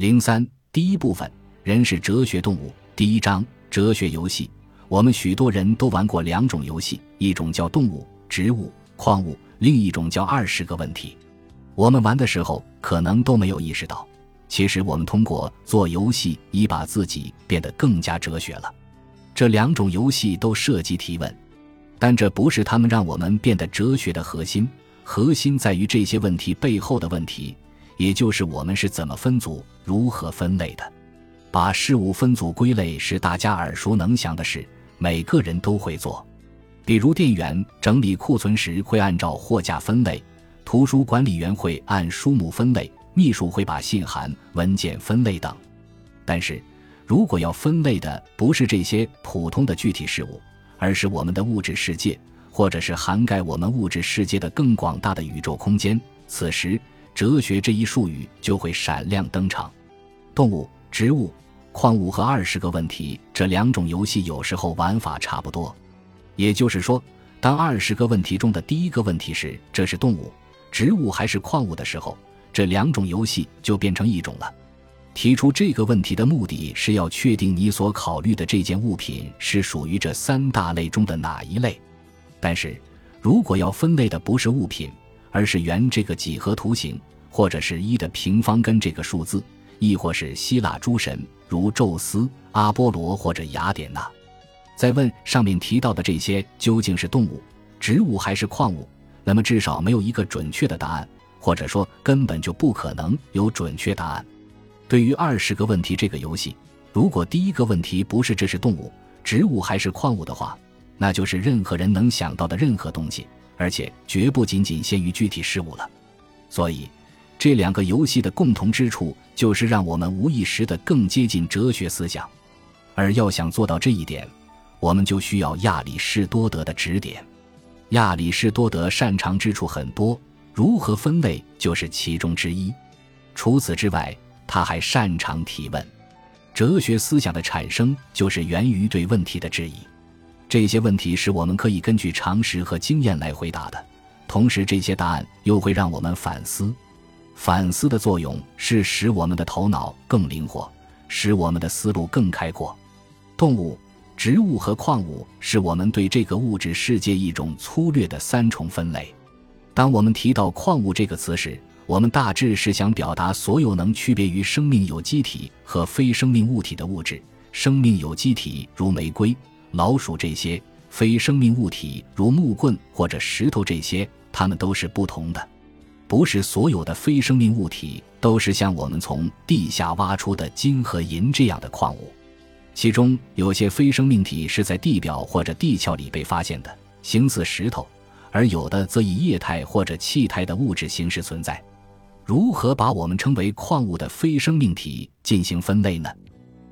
零三第一部分，人是哲学动物。第一章哲学游戏。我们许多人都玩过两种游戏，一种叫动物、植物、矿物，另一种叫二十个问题。我们玩的时候可能都没有意识到，其实我们通过做游戏已把自己变得更加哲学了。这两种游戏都涉及提问，但这不是他们让我们变得哲学的核心。核心在于这些问题背后的问题，也就是我们是怎么分组、如何分类的。把事物分组归类是大家耳熟能详的事，每个人都会做。比如店员整理库存时会按照货架分类，图书管理员会按书目分类，秘书会把信函、文件分类等。但是，如果要分类的不是这些普通的具体事物，而是我们的物质世界。或者是涵盖我们物质世界的更广大的宇宙空间，此时哲学这一术语就会闪亮登场。动物、植物、矿物和二十个问题这两种游戏有时候玩法差不多，也就是说，当二十个问题中的第一个问题是这是动物、植物还是矿物的时候，这两种游戏就变成一种了。提出这个问题的目的是要确定你所考虑的这件物品是属于这三大类中的哪一类。但是，如果要分类的不是物品，而是圆这个几何图形，或者是一的平方根这个数字，亦或是希腊诸神如宙斯、阿波罗或者雅典娜，再问上面提到的这些究竟是动物、植物还是矿物，那么至少没有一个准确的答案，或者说根本就不可能有准确答案。对于二十个问题这个游戏，如果第一个问题不是这是动物、植物还是矿物的话，那就是任何人能想到的任何东西，而且绝不仅仅限于具体事物了。所以，这两个游戏的共同之处就是让我们无意识的更接近哲学思想。而要想做到这一点，我们就需要亚里士多德的指点。亚里士多德擅长之处很多，如何分类就是其中之一。除此之外，他还擅长提问。哲学思想的产生就是源于对问题的质疑。这些问题是我们可以根据常识和经验来回答的，同时这些答案又会让我们反思。反思的作用是使我们的头脑更灵活，使我们的思路更开阔。动物、植物和矿物是我们对这个物质世界一种粗略的三重分类。当我们提到矿物这个词时，我们大致是想表达所有能区别于生命有机体和非生命物体的物质。生命有机体如玫瑰。老鼠这些非生命物体，如木棍或者石头这些，它们都是不同的。不是所有的非生命物体都是像我们从地下挖出的金和银这样的矿物，其中有些非生命体是在地表或者地壳里被发现的，形似石头；而有的则以液态或者气态的物质形式存在。如何把我们称为矿物的非生命体进行分类呢？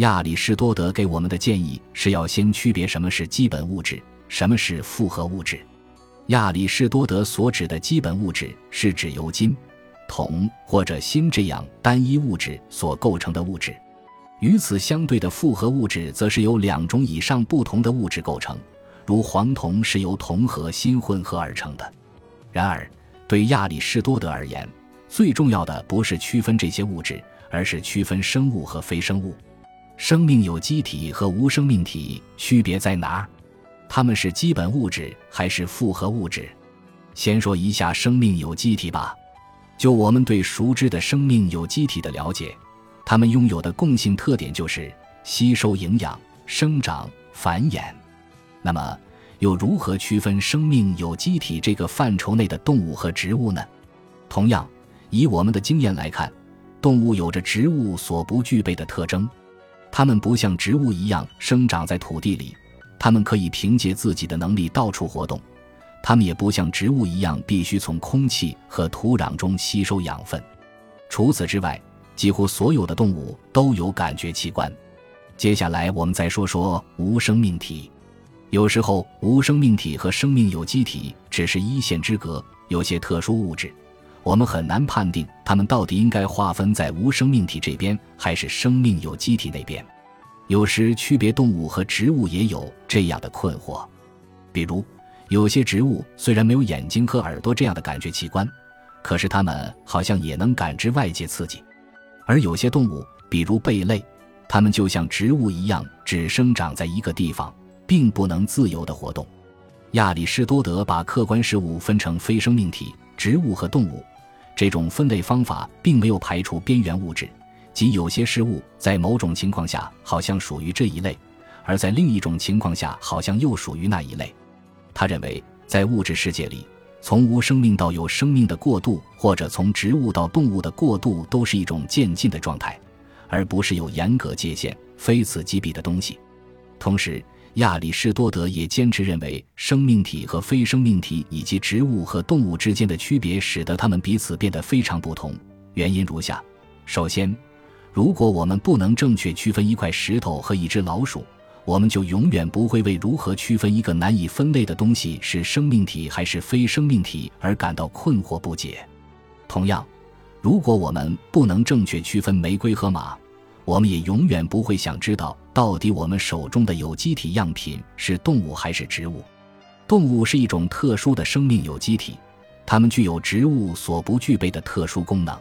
亚里士多德给我们的建议是要先区别什么是基本物质，什么是复合物质。亚里士多德所指的基本物质是指由金、铜或者锌这样单一物质所构成的物质。与此相对的复合物质，则是由两种以上不同的物质构成，如黄铜是由铜和锌混合而成的。然而，对亚里士多德而言，最重要的不是区分这些物质，而是区分生物和非生物。生命有机体和无生命体区别在哪儿？它们是基本物质还是复合物质？先说一下生命有机体吧。就我们对熟知的生命有机体的了解，它们拥有的共性特点就是吸收营养、生长、繁衍。那么，又如何区分生命有机体这个范畴内的动物和植物呢？同样，以我们的经验来看，动物有着植物所不具备的特征。它们不像植物一样生长在土地里，它们可以凭借自己的能力到处活动；它们也不像植物一样必须从空气和土壤中吸收养分。除此之外，几乎所有的动物都有感觉器官。接下来，我们再说说无生命体。有时候，无生命体和生命有机体只是一线之隔，有些特殊物质。我们很难判定它们到底应该划分在无生命体这边还是生命有机体那边。有时区别动物和植物也有这样的困惑，比如有些植物虽然没有眼睛和耳朵这样的感觉器官，可是它们好像也能感知外界刺激；而有些动物，比如贝类，它们就像植物一样，只生长在一个地方，并不能自由地活动。亚里士多德把客观事物分成非生命体、植物和动物，这种分类方法并没有排除边缘物质，即有些事物在某种情况下好像属于这一类，而在另一种情况下好像又属于那一类。他认为，在物质世界里，从无生命到有生命的过渡，或者从植物到动物的过渡，都是一种渐进的状态，而不是有严格界限、非此即彼的东西。同时，亚里士多德也坚持认为，生命体和非生命体以及植物和动物之间的区别，使得它们彼此变得非常不同。原因如下：首先，如果我们不能正确区分一块石头和一只老鼠，我们就永远不会为如何区分一个难以分类的东西是生命体还是非生命体而感到困惑不解。同样，如果我们不能正确区分玫瑰和马，我们也永远不会想知道到底我们手中的有机体样品是动物还是植物。动物是一种特殊的生命有机体，它们具有植物所不具备的特殊功能。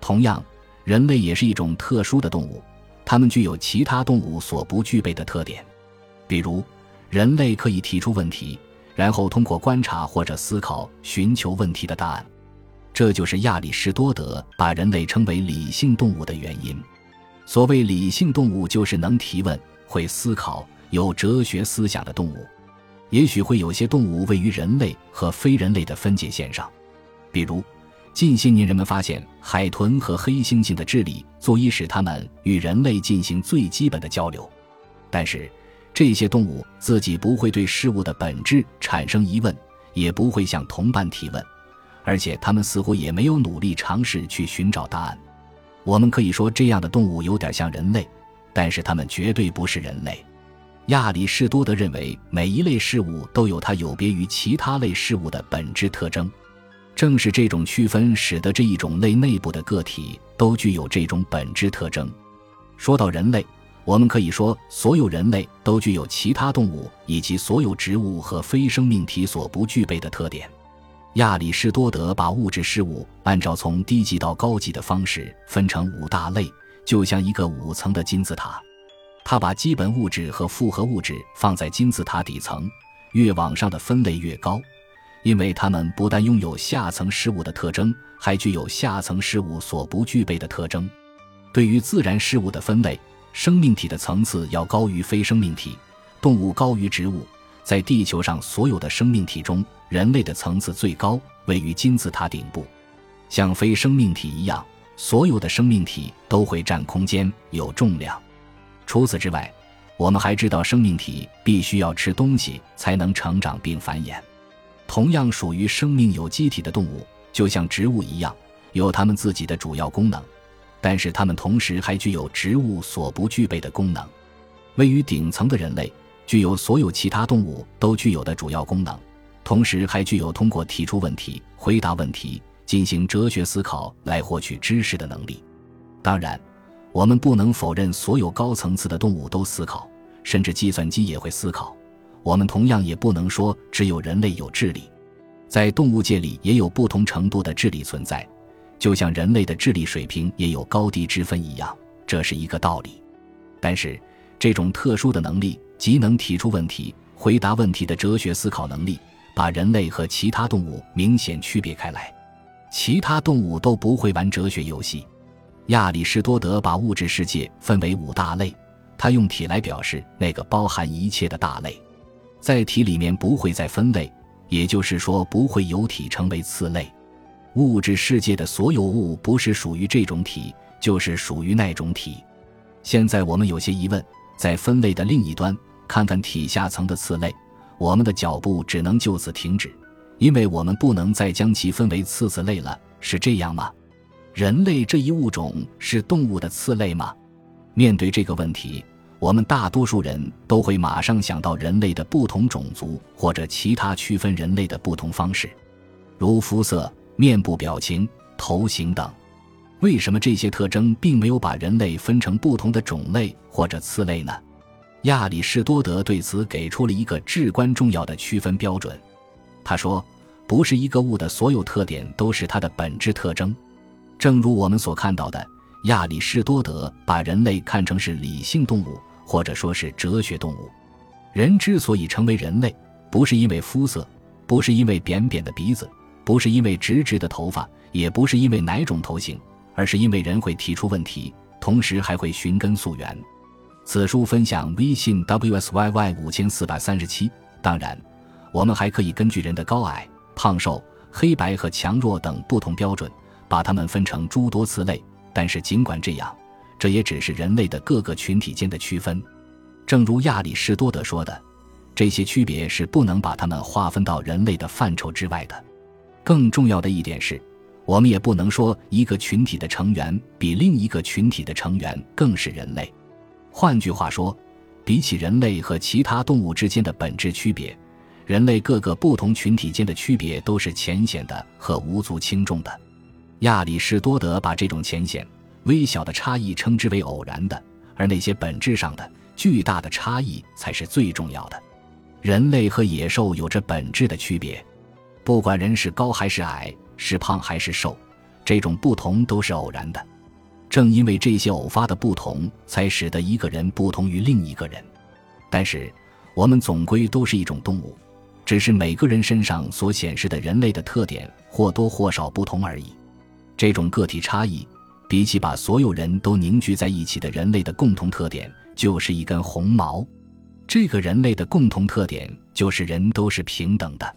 同样，人类也是一种特殊的动物。它们具有其他动物所不具备的特点，比如，人类可以提出问题，然后通过观察或者思考寻求问题的答案。这就是亚里士多德把人类称为理性动物的原因。所谓理性动物，就是能提问、会思考、有哲学思想的动物。也许会有些动物位于人类和非人类的分界线上，比如。近些年，人们发现海豚和黑猩猩的智力足以使它们与人类进行最基本的交流，但是这些动物自己不会对事物的本质产生疑问，也不会向同伴提问，而且它们似乎也没有努力尝试去寻找答案。我们可以说，这样的动物有点像人类，但是它们绝对不是人类。亚里士多德认为，每一类事物都有它有别于其他类事物的本质特征。正是这种区分，使得这一种类内部的个体都具有这种本质特征。说到人类，我们可以说，所有人类都具有其他动物以及所有植物和非生命体所不具备的特点。亚里士多德把物质事物按照从低级到高级的方式分成五大类，就像一个五层的金字塔。他把基本物质和复合物质放在金字塔底层，越往上的分类越高。因为它们不但拥有下层事物的特征，还具有下层事物所不具备的特征。对于自然事物的分类，生命体的层次要高于非生命体，动物高于植物。在地球上所有的生命体中，人类的层次最高，位于金字塔顶部。像非生命体一样，所有的生命体都会占空间、有重量。除此之外，我们还知道，生命体必须要吃东西才能成长并繁衍。同样属于生命有机体的动物，就像植物一样，有它们自己的主要功能，但是它们同时还具有植物所不具备的功能。位于顶层的人类，具有所有其他动物都具有的主要功能，同时还具有通过提出问题、回答问题、进行哲学思考来获取知识的能力。当然，我们不能否认所有高层次的动物都思考，甚至计算机也会思考。我们同样也不能说只有人类有智力，在动物界里也有不同程度的智力存在，就像人类的智力水平也有高低之分一样，这是一个道理。但是，这种特殊的能力，即能提出问题、回答问题的哲学思考能力，把人类和其他动物明显区别开来。其他动物都不会玩哲学游戏。亚里士多德把物质世界分为五大类，他用体来表示那个包含一切的大类。在体里面不会再分类，也就是说不会有体成为次类。物质世界的所有物不是属于这种体，就是属于那种体。现在我们有些疑问，在分类的另一端看看体下层的次类，我们的脚步只能就此停止，因为我们不能再将其分为次次类了，是这样吗？人类这一物种是动物的次类吗？面对这个问题。我们大多数人都会马上想到人类的不同种族或者其他区分人类的不同方式，如肤色、面部表情、头型等。为什么这些特征并没有把人类分成不同的种类或者次类呢？亚里士多德对此给出了一个至关重要的区分标准。他说：“不是一个物的所有特点都是它的本质特征。”正如我们所看到的。亚里士多德把人类看成是理性动物，或者说是哲学动物。人之所以成为人类，不是因为肤色，不是因为扁扁的鼻子，不是因为直直的头发，也不是因为哪种头型，而是因为人会提出问题，同时还会寻根溯源。此书分享微信 wsyy 五千四百三十七。当然，我们还可以根据人的高矮、胖瘦、黑白和强弱等不同标准，把它们分成诸多次类。但是，尽管这样，这也只是人类的各个群体间的区分。正如亚里士多德说的，这些区别是不能把它们划分到人类的范畴之外的。更重要的一点是，我们也不能说一个群体的成员比另一个群体的成员更是人类。换句话说，比起人类和其他动物之间的本质区别，人类各个不同群体间的区别都是浅显的和无足轻重的。亚里士多德把这种浅显、微小的差异称之为偶然的，而那些本质上的巨大的差异才是最重要的。人类和野兽有着本质的区别，不管人是高还是矮，是胖还是瘦，这种不同都是偶然的。正因为这些偶发的不同，才使得一个人不同于另一个人。但是，我们总归都是一种动物，只是每个人身上所显示的人类的特点或多或少不同而已。这种个体差异，比起把所有人都凝聚在一起的人类的共同特点，就是一根红毛。这个人类的共同特点就是人都是平等的。